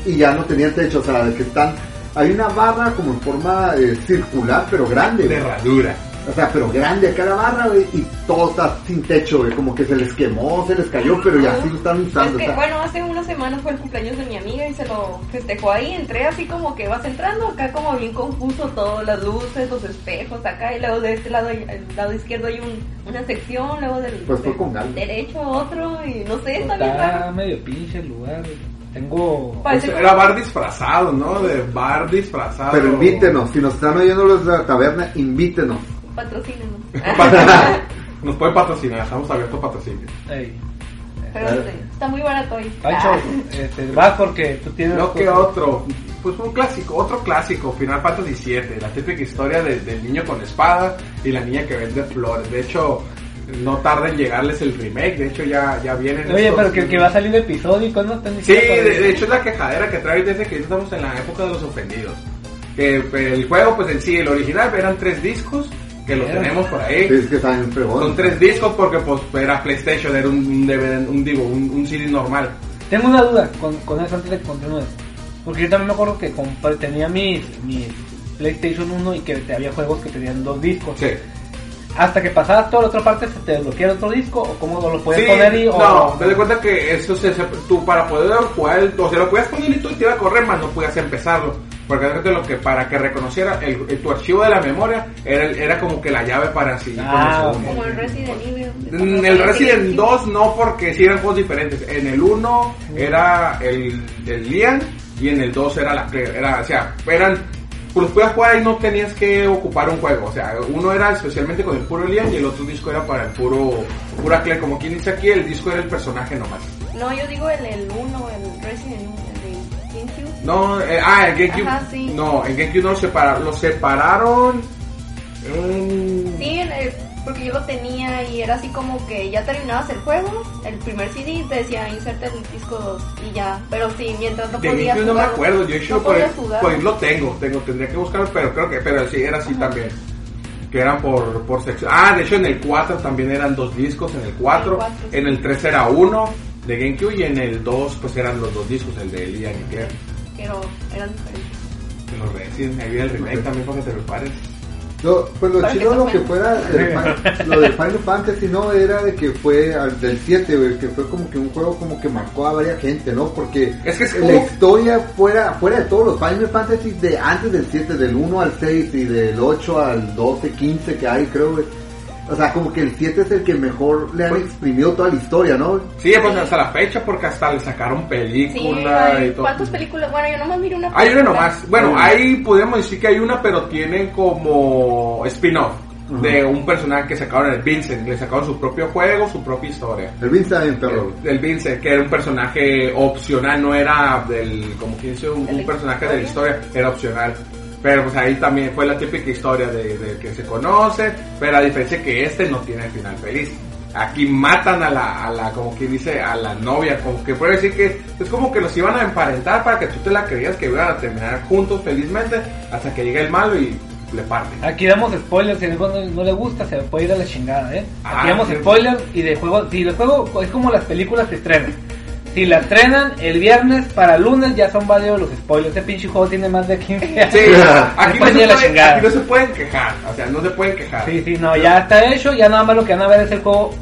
Y ya no tenían techo, o sea, de que están... Hay una barra como en forma eh, circular, pero grande, De herradura. O sea, pero grande acá la barra, güey, y todo está sin techo, güey, como que se les quemó, se les cayó, pero ya sí lo están Es usando. que, o sea, bueno, hace unas semanas fue el cumpleaños de mi amiga y se lo festejó ahí. Entré así como que vas entrando, acá como bien confuso todo, las luces, los espejos, acá y luego de este lado, hay- al lado izquierdo hay un, una sección, luego del, Pues fue con derecho otro y no sé, está bien Está raro. medio pinche el lugar, güey. Tengo. Pues era bar disfrazado, ¿no? De bar disfrazado. Pero invítenos, si nos están oyendo los de la taberna, invítenos. Patrocínenos. Nos pueden patrocinar, estamos abiertos a patrocinio. Ey. Pero está muy barato ahí. Pancho, este, vas porque tú tienes. Lo que otro, pues un clásico, otro clásico, Final Fantasy VII, la típica historia de- del niño con espada y la niña que vende flores. De hecho, no tarda en llegarles el remake, de hecho ya, ya vienen Oye, estos- pero que, que va a salir episódico, ¿no? Sí, de, hecho es la quejadera que trae desde que estamos en la época de los ofendidos. Que el juego, pues en sí, el original eran tres discos, que los Era. tenemos por Sí, ahí. es que están. Son tres discos porque pues era PlayStation, era un, un DVD, un, digo, un, un CD normal. Tengo una duda con, con eso antes de que continúes. Porque yo también me acuerdo que compré- tenía mis, mis PlayStation 1 y que había juegos que tenían dos discos. Sí. Hasta que pasabas toda la otra parte, se te desbloquea el otro disco o cómo lo puedes Sí, poner y o no, te das cuenta que eso se, se- tú para poder jugar, el- o sea, lo podías poner y tú te iba a correr, más no podías empezarlo. Porque fíjate lo que para que reconociera el, el- tu archivo de la memoria era, el- era como que la llave para seguir Ah, con Como el Resident Evil. En el Resident 2 no, porque sí eran juegos diferentes. En el 1 era el, el Lian y en el 2 era la Claire. Era, o sea, eran. Pues los podías jugar y no tenías que ocupar un juego. O sea, uno era especialmente con el puro Lian y el otro disco era para el puro. Pura Claire. Como quien dice aquí, el disco era el personaje nomás. No, yo digo el, el 1, el Resident Evil, el de GameCube. No, eh, ah, el GameCube. Ajá, sí. No, en GameCube no lo separaron. Lo separaron. Sí, el- el- porque yo lo tenía y era así como que ya terminabas el juego, el primer CD te decía inserta el disco 2 y ya. Pero sí, mientras no podías GameCube no me jugar- acuerdo, yo no por, jugar. por ahí lo tengo, tengo, tendría que buscarlo, pero creo que, pero sí, era así también. que eran por, por sección. Ah, de hecho en el 4 también eran dos discos, en el 4, El cuatro, sí. en el 3 era uno de GameCube y en el 2 pues eran los dos discos, el de Lian y Claire. Pero eran diferentes. Los Resident Evil, el remake también para que te prepares. No, pues lo chido lo que fuera, [LAUGHS] el Fi- lo de Final Fantasy, ¿no? Era de que fue al del 7, güey, que fue como que un juego como que marcó a varias gente, ¿no? Porque Es que es la como- historia fuera, fuera de todos los Final Fantasy de antes del 7, del 1 al 6 y del 8 al 12, 15 que hay, creo, güey. O sea, como que el 7 es el que mejor le han Pues- exprimido toda la historia, ¿no? Sí, pues hasta la fecha porque hasta le sacaron Sí, película y todo. ¿cuántas películas? Bueno, yo nomás miré una Hay una película. nomás. Bueno, Mm. ahí podríamos decir que hay una, pero tiene como spin-off de un personaje que sacaron el Vincent. Le sacaron su propio juego, su propia historia. El Vince está bien perro. El, el Vincent, que era un personaje opcional, no era del, como quien dice, un, ¿De la un personaje de la historia, era opcional. Pero pues ahí también fue la típica historia de, de que se conoce, pero a diferencia que este no tiene final feliz. Aquí matan a la, a la, como quien dice, a la novia, como que puede decir que es como que los iban a emparentar para que tú te la creías que iban a terminar juntos felizmente hasta que llega el malo y le parte. Aquí damos spoilers, si no, no le gusta se puede ir a la chingada, ¿eh? Aquí Ah, damos sí. spoilers y de juego, si el juego es como las películas que estrenan. Si la estrenan el viernes para lunes ya son válidos los spoilers. Este pinche juego tiene más de 15 años. Sí, aquí no, se la aquí no se pueden quejar, o sea, no se pueden quejar. Sí, sí, no, ya está hecho, ya nada más lo que van a ver es el juego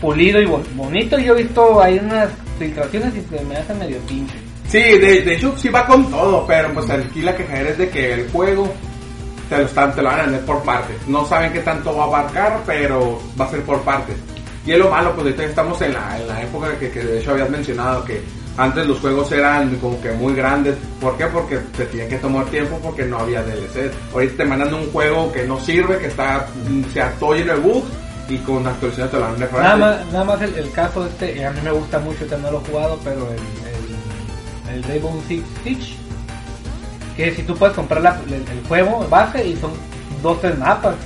pulido y bon- bonito. Yo he visto ahí unas filtraciones y se me hace medio pinche. Sí, de, de hecho sí va con todo, pero pues aquí la quejadera es de que el juego te lo, están, te lo van a vender por partes. No saben qué tanto va a abarcar, pero va a ser por partes. Y es lo malo, pues estamos en la, en la época que, que de hecho habías mencionado que antes los juegos eran como que muy grandes. ¿Por qué? Porque te tenía que tomar tiempo porque no había DLC. Ahorita te mandan un juego que no sirve, que está se ató lleno de bugs y con actualizaciones te lo van a mejorar. Nada más, nada más el, el caso este, a mí me gusta mucho, este no lo he jugado, pero el, el, el Rainbow Six Siege, que si tú puedes comprar la- el, el juego base y son dos, tres mapas.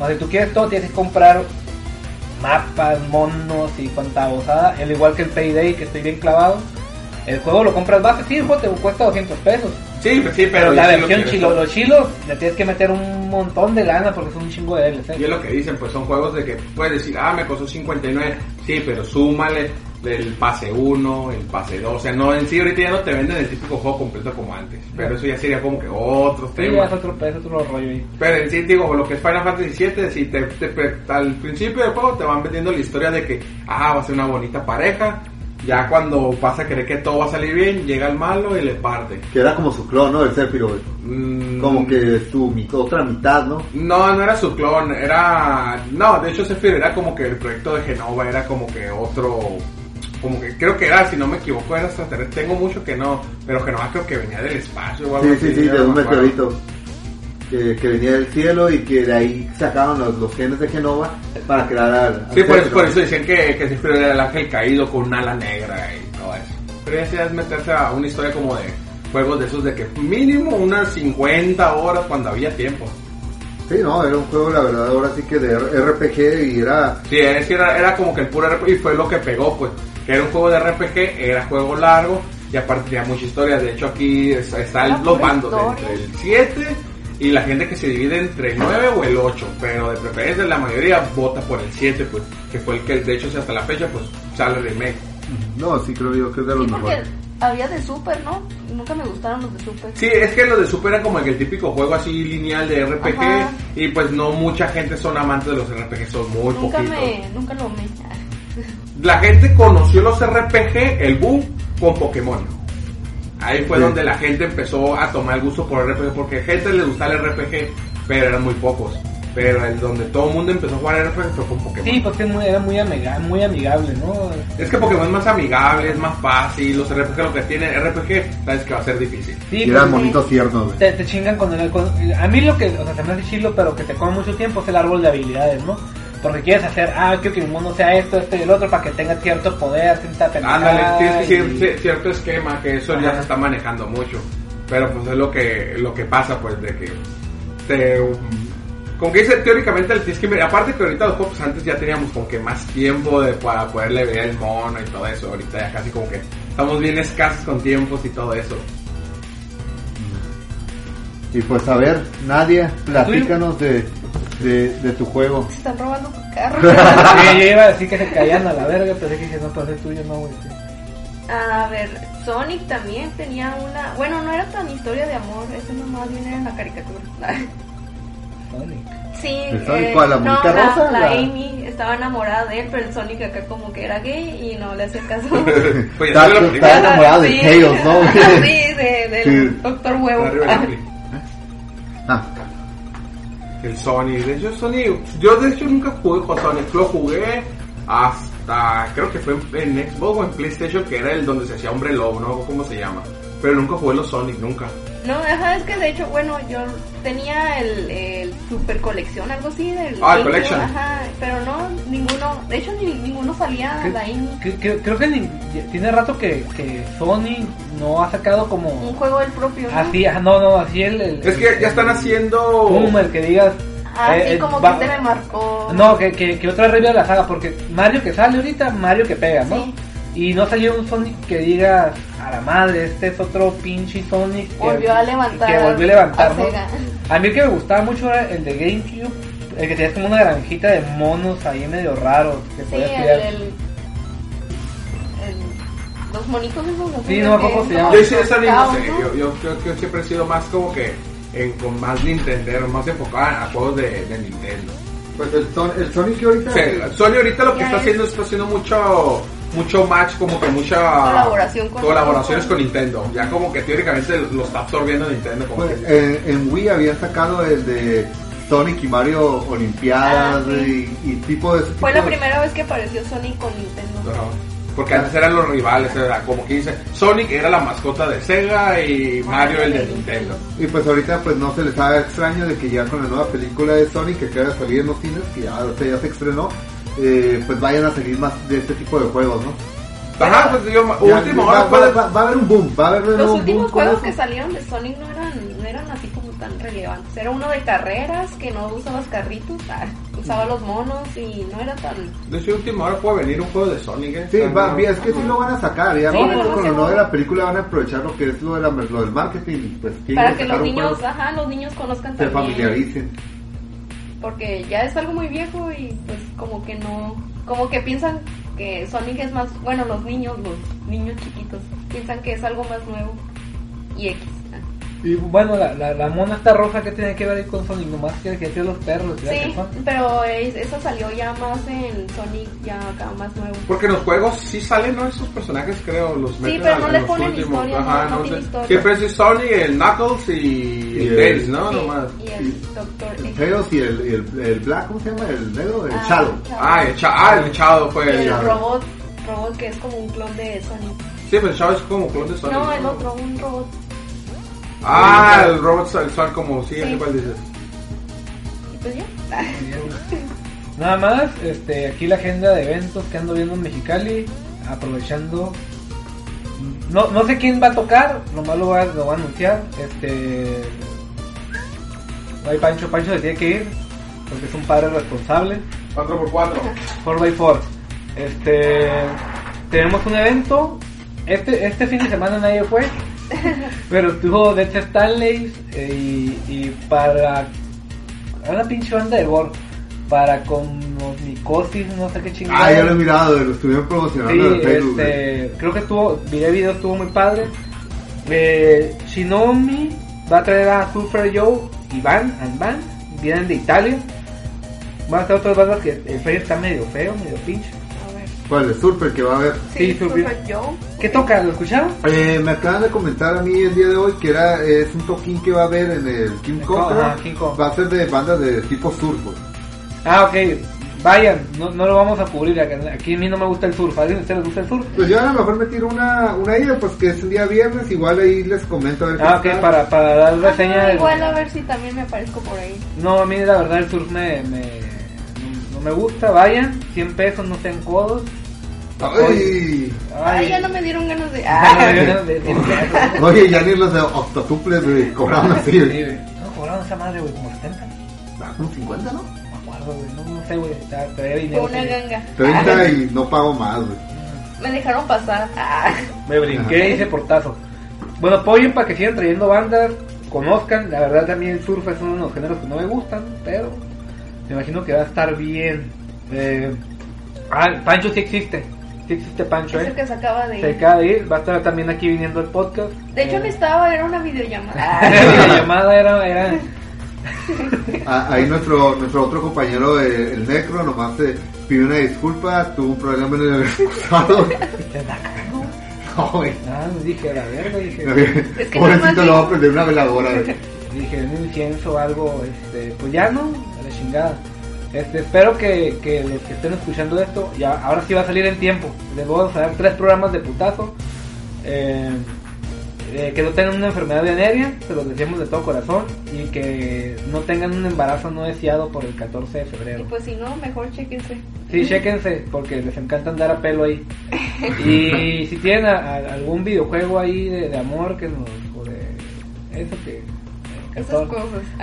O si tú quieres todo, tienes que comprar mapas, monos y cuanta bozada, el igual que el Payday, que estoy bien clavado. El juego lo compras base, sí, el juego te cuesta 200 pesos. Sí, pues sí, Pero la versión chilo, los chilos, le tienes que meter un montón de lana porque es un chingo de DLC. Y es lo que dicen, pues son juegos de que puedes decir, ah, me costó 59. Sí, pero súmale el pase 1, el pase 2. O sea, no, en sí ahorita ya no te venden el típico juego completo como antes. Pero eso ya sería como que otro Sí, ya tema. es otro, es otro rollo ahí. Pero en sí, digo, lo que es Final Fantasy VII, si te, te- te- al principio del juego te van vendiendo la historia de que, ah, va a ser una bonita pareja. Ya cuando vas a creer que todo va a salir bien, llega el malo y le parte. Que era como su clon, ¿no? El Sephiroth. Mm, Como que su otra mitad, ¿no? No, no era su clon, era... No, de hecho Sephiroth era como que el proyecto de Genova era como que otro... Como que creo que era, si no me equivoco, era extraterrestre. Tengo mucho que no, pero Genova creo que venía del espacio o algo Sí, así, sí, sí, de no un meteorito. Que, que venía del cielo y que de ahí sacaron los, los genes de Genova para crear al. Sí, por eso, por eso decían que, que Sephiroth era el ángel caído con un ala negra y todo eso. Pero ya es meterse a una historia como de juegos de esos de que mínimo unas 50 horas cuando había tiempo. Sí, no, era un juego, la verdad, ahora sí que de RPG y era. Sí, es que era, era como que el puro RPG y fue lo que pegó, pues. Que era un juego de RPG, era juego largo y aparte tenía mucha historia. De hecho, aquí está, están Era los bandos entre el 7 y la gente que se divide entre el 9 o el 8. Pero de preferencia, la mayoría vota por el 7, pues. Que fue el que, de hecho, si hasta la fecha, pues sale el remake. No, sí, creo yo que es de los mejores. había de Super, ¿no? Nunca me gustaron los de Super. Sí, es que los de Super eran como el típico juego así lineal de RPG. Ajá. Y pues no mucha gente son amantes de los RPG, son muy nunca poquitos. me, nunca lo me. La gente conoció los RPG, el boom, con Pokémon. Ahí fue Sí. donde la gente empezó a tomar el gusto por RPG, porque gente le gustaba el RPG, pero eran muy pocos. Pero el donde todo el mundo empezó a jugar RPG fue con Pokémon. Sí, porque es muy- era muy, amiga, muy amigable, ¿no? Es que Pokémon es más amigable, es más fácil, los RPG lo que tienen, RPG, sabes que va a ser difícil. Sí, Y eran pues, bonitos tiernos, güey. te, te chingan con el... con- a mí lo que, o sea, se me hace chilo, pero que te come mucho tiempo es el árbol de habilidades, ¿no? Porque quieres hacer, ah, quiero que mi mundo sea esto, esto y el otro para que tenga cierto poder, cierta pendejada Ándale, tienes que y- cierto esquema, que eso ya se está manejando mucho. Pero pues es lo que, lo que pasa, pues, de que te... Como que dice, teóricamente el tienes que mirar, aparte que ahorita los juegos antes ya teníamos como que más tiempo de, para poderle ver el mono y todo eso, ahorita ya casi como que estamos bien escasos con tiempos y todo eso. Y pues a ver, Nadia, platícanos de de, de tu juego. Se están robando tu carro. [LAUGHS] Sí, yo iba a decir que se caían a la verga, pero dije, no, pues es tuyo, no, güey. sí. A ver, Sonic también tenía una. Bueno, no era tan historia de amor, ese nomás bien era en la caricatura. Sonic. Sí, ¿El Sonic eh, cuál, la no, muñeca la, rosa? la La- Amy estaba enamorada de él, pero el Sonic acá como que era gay y no le hacía caso. Pues Está, ya salió la está película. enamorado de Sí. Tails, ¿no? [LAUGHS] sí, de- del Sí. Doctor Huevo. Ah, El Sonic, de hecho Sonic, yo de hecho nunca jugué con Sonic, lo jugué hasta, creo que fue en, en Xbox o en PlayStation, que era el donde se hacía Hombre Lobo, no cómo se llama, pero nunca jugué los Sonic, nunca. No, ajá, es que de hecho, bueno, yo tenía el, el super colección, algo así del. Ah, el GameCube, collection. Ajá, pero no, ninguno, de hecho, ni, ninguno salía ¿Qué- de ahí. creo que ni- tiene rato que, que Sony no ha sacado Un como juego del propio. ¿no? así, ajá, no, no, así el, el- Es que ya están haciendo... boom, el que digas Ah, eh, sí, eh, como va- que te me marcó. no, que, que, que otra review de la saga, porque Mario que sale ahorita, Mario que pega, ¿no? Sí. Y no salió un Sonic que diga, a la madre, este es otro pinche Sonic que Volvió a levantar. que volvió a levantar, a ¿no? A mí el que me gustaba mucho era el de GameCube, el que tenías como una granjita de monos ahí medio raros. Que Sí, podías el, criar. el, el- Los monitos esos. los Sí, no se llama. Yo hice esa no ¿no? yo, yo creo que siempre he sido más como que en, con más Nintendo, más enfocado a juegos de, de Nintendo. pues el, Son- el Sonic que ahorita... O sea, Sony ahorita lo que está es- haciendo está haciendo mucho mucho match como que mucha Colaboración con- colaboraciones con Nintendo ya como que teóricamente lo está absorbiendo Nintendo como Pues, que- en, en Wii habían sacado el de Sonic y Mario Olimpiadas Ah, sí. y, y tipo de Fue tipo la de- primera vez que apareció Sonic con Nintendo. Ajá. Porque antes eran los rivales era como que dice Sonic era la mascota de Sega y Mario el de Nintendo Y pues ahorita pues no se les haga extraño de que ya con la nueva película de Sonic que acaba de salir en los cines, que ya, o sea, ya se estrenó, eh, pues vayan a seguir más de este tipo de juegos, ¿no? ajá pues yo Ya, última va, va- puede- va- va a haber un boom, va a haber Los un últimos boom con juegos eso. que salieron de Sonic no eran, no eran así tan relevantes. Era uno de carreras que no usabas carritos, ah, usaba los monos y no era tan. de hecho última hora puede venir un juego de Sonic ¿eh? Sí, Está va, es que sí lo van a sacar, ya Sí, con, lo nuevo de la película van a aprovechar lo que es lo, de la, lo del marketing, pues Para que los niños, ajá, los niños conozcan se también. familiaricen. Porque ya es algo muy viejo y pues como que no, como que piensan que Sonic es más, bueno, los niños, los niños chiquitos, piensan que es algo más nuevo y X. ah. Y bueno, la, la, la mona esta roja que tiene que ver ahí con Sonic, nomás que que tiene los perros. Sí, pero es- eso salió ya más en Sonic, ya acá más nuevo. Porque en los juegos sí salen ¿no? esos personajes, creo, los meten pero a- no le ponen últimos. historia, Ajá, no, no sé. historia. Siempre es Sony, el Knuckles y, Y el el- Tails, ¿no? Sí, Nomás. y el Doctor X. Tails y el, y el, el Black, ¿cómo se llama? El negro, el Ah, Shadow. Ah, el, Cha- ah, el Shadow Y fue el... el ya. robot, robot que es como un clon de Sonic. Sí, pero el Shadow es como clon de Sonic. No, el otro, un robot. Ah, el robot sexual como, sí, Sí. cuál dices. Y pues ya. [LAUGHS] Nada más, este, aquí la agenda de eventos que ando viendo en Mexicali, aprovechando. No, no sé quién va a tocar, nomás lo va, a- lo va a anunciar. Este. Ahí Pancho, Pancho se tiene que ir, porque es un padre responsable. 4x4. 4x4. Este. Tenemos un evento. Este, este fin de semana nadie fue. Pero estuvo Death Stanley eh, y, y para. Una pinche banda de gore. Para con los micosis, no sé qué chingada. Ah, ya lo he mirado, lo estuvieron promocionando Sí, en Facebook. este, creo que estuvo, vi el video, estuvo muy padre. Eh, Shinomi va a traer a Super Joe y Van, and Van, vienen de Italia. Van a estar otras bandas que el trailer está medio feo, medio pinche. ¿Cuál? El Surfer que va a haber. Sí, Sí, subió. Super Joe. ¿Qué toca? ¿Lo escucharon? Eh, me acaban de comentar a mí el día de hoy que era es un toquín que va a haber en el King Kong. Ajá, ¿no? King Kong. Va a ser de bandas de tipo surfo. Ah, ok, vayan, no, no lo vamos a cubrir. Aquí, a mí no me gusta el surf, ¿a alguien de ustedes les gusta el surf? Pues yo a lo mejor me tiro una, una ida, pues que es el día viernes, igual ahí les comento a ver Ah, qué ok, para, para dar reseña Ajá, del- igual a ver si también me aparezco por ahí. No, a mí la verdad el surf me, me, me gusta, vayan, 100 pesos, no sean codos. Ay, Ay, ya no me dieron ganas de. [LAUGHS] De 100 pesos. oye, ya ni los de octotuples güey, cobraron así. Güey. No, cobraron esa madre, güey, como 70. Ah, como 50, ¿no? No me acuerdo, güey, no, no sé, güey, dinero. Fue una ganga. 30 Ah, y no pago más, güey. Me dejaron pasar. Ah. Me brinqué y hice portazo. Bueno, apoyen para que sigan trayendo bandas, conozcan. La verdad, también el surf es uno de los géneros que no me gustan, pero Me imagino que va a estar bien. Eh, ah, Pancho sí existe. Sí existe Pancho, Es el ¿eh? que se acaba de Se ir. acaba de ir. Va a estar también aquí viniendo el podcast. De hecho, no Eh, estaba, era una videollamada. [LAUGHS] la llamada era, era [LAUGHS] Ah, Ahí nuestro, nuestro otro compañero, eh, el Necro, nomás eh, pidió una disculpa, tuvo un problema en el excusado. [LAUGHS] No, güey. Ah, dije, la verga, dije, Es que Pobrecito lo va a prender una veladora. dije, un incienso o algo, este, pues ya no, chingada. Este, espero que, que los que estén escuchando esto, ya, ahora sí va a salir en tiempo. Les voy a dar tres programas de putazo. Eh, eh, que no tengan una enfermedad venérea, se los decimos de todo corazón, y que no tengan un embarazo no deseado por el 14 de Y febrero. pues si no, mejor chequense. Sí, chéquense, porque les encanta andar a pelo ahí. [LAUGHS] Y si tienen a- a- algún videojuego ahí de, de amor que nos... o de eso que... Esas.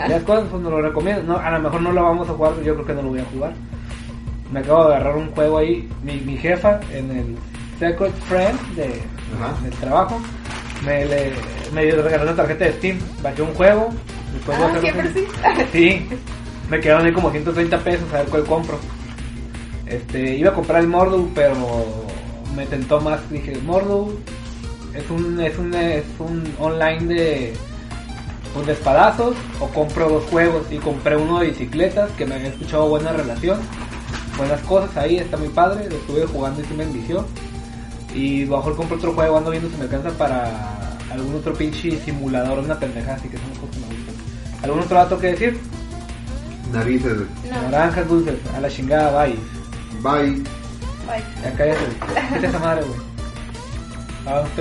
Las cosas pues nos lo recomiendo. No, a lo mejor no lo vamos a jugar, yo creo que no lo voy a jugar. Me acabo de agarrar un juego ahí, mi, mi jefa en el Secret Friend de, del trabajo. Me, le, me regaló una tarjeta de Steam, bajé un juego. Después voy a Ah, hacer siempre un- sí. Sí, me quedaron ahí como 130 pesos a ver cuál compro. Este, iba a comprar el Mordu, pero me tentó más. Dije, Mordu es un, es un, es un online de, pues, de espadazos, o compro dos juegos. Y compré uno de bicicletas, que me había escuchado buena relación, buenas cosas ahí, está muy padre. Lo estuve jugando y sí me envició. Y a lo mejor compro otro juego, ando viendo si me alcanza para algún otro pinche simulador, una pendejada, así que son cosas que me gustan. ¿Algún otro dato que decir? Narices. No, Naranjas dulces, a la chingada, bye. Bye. bye. Ya cállate. Quita esa madre, güey. Ah, estoy